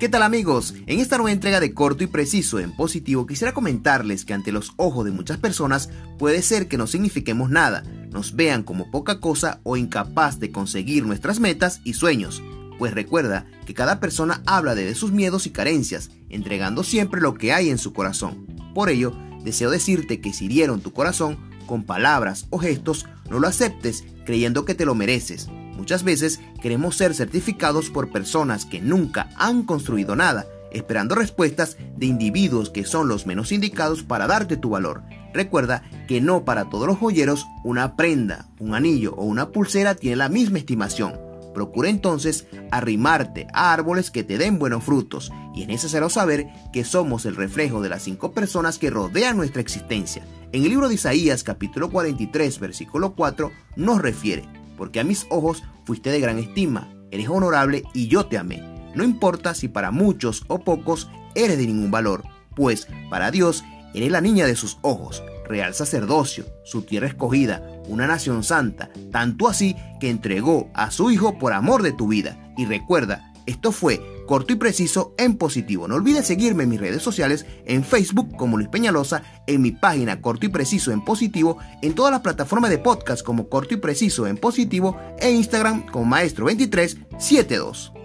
¿Qué tal amigos? En esta nueva entrega de corto y preciso en positivo quisiera comentarles que ante los ojos de muchas personas puede ser que no signifiquemos nada, nos vean como poca cosa o incapaz de conseguir nuestras metas y sueños. Pues recuerda que cada persona habla de sus miedos y carencias, entregando siempre lo que hay en su corazón. Por ello, deseo decirte que si hirieron tu corazón con palabras o gestos, no lo aceptes creyendo que te lo mereces. Muchas veces queremos ser certificados por personas que nunca han construido nada, esperando respuestas de individuos que son los menos indicados para darte tu valor. Recuerda que no para todos los joyeros una prenda, un anillo o una pulsera tiene la misma estimación. Procura entonces arrimarte a árboles que te den buenos frutos y es necesario saber que somos el reflejo de las cinco personas que rodean nuestra existencia. En el libro de Isaías capítulo 43 versículo 4 nos refiere, porque a mis ojos fuiste de gran estima, eres honorable y yo te amé. No importa si para muchos o pocos eres de ningún valor, pues para Dios eres la niña de sus ojos, real sacerdocio, su tierra escogida, una nación santa, tanto así que entregó a su Hijo por amor de tu vida. Y recuerda, esto fue corto y preciso en positivo. No olvides seguirme en mis redes sociales, en Facebook como Luis Peñalosa, en mi página corto y preciso en positivo, en todas las plataformas de podcast como corto y preciso en positivo, e Instagram como Maestro2372.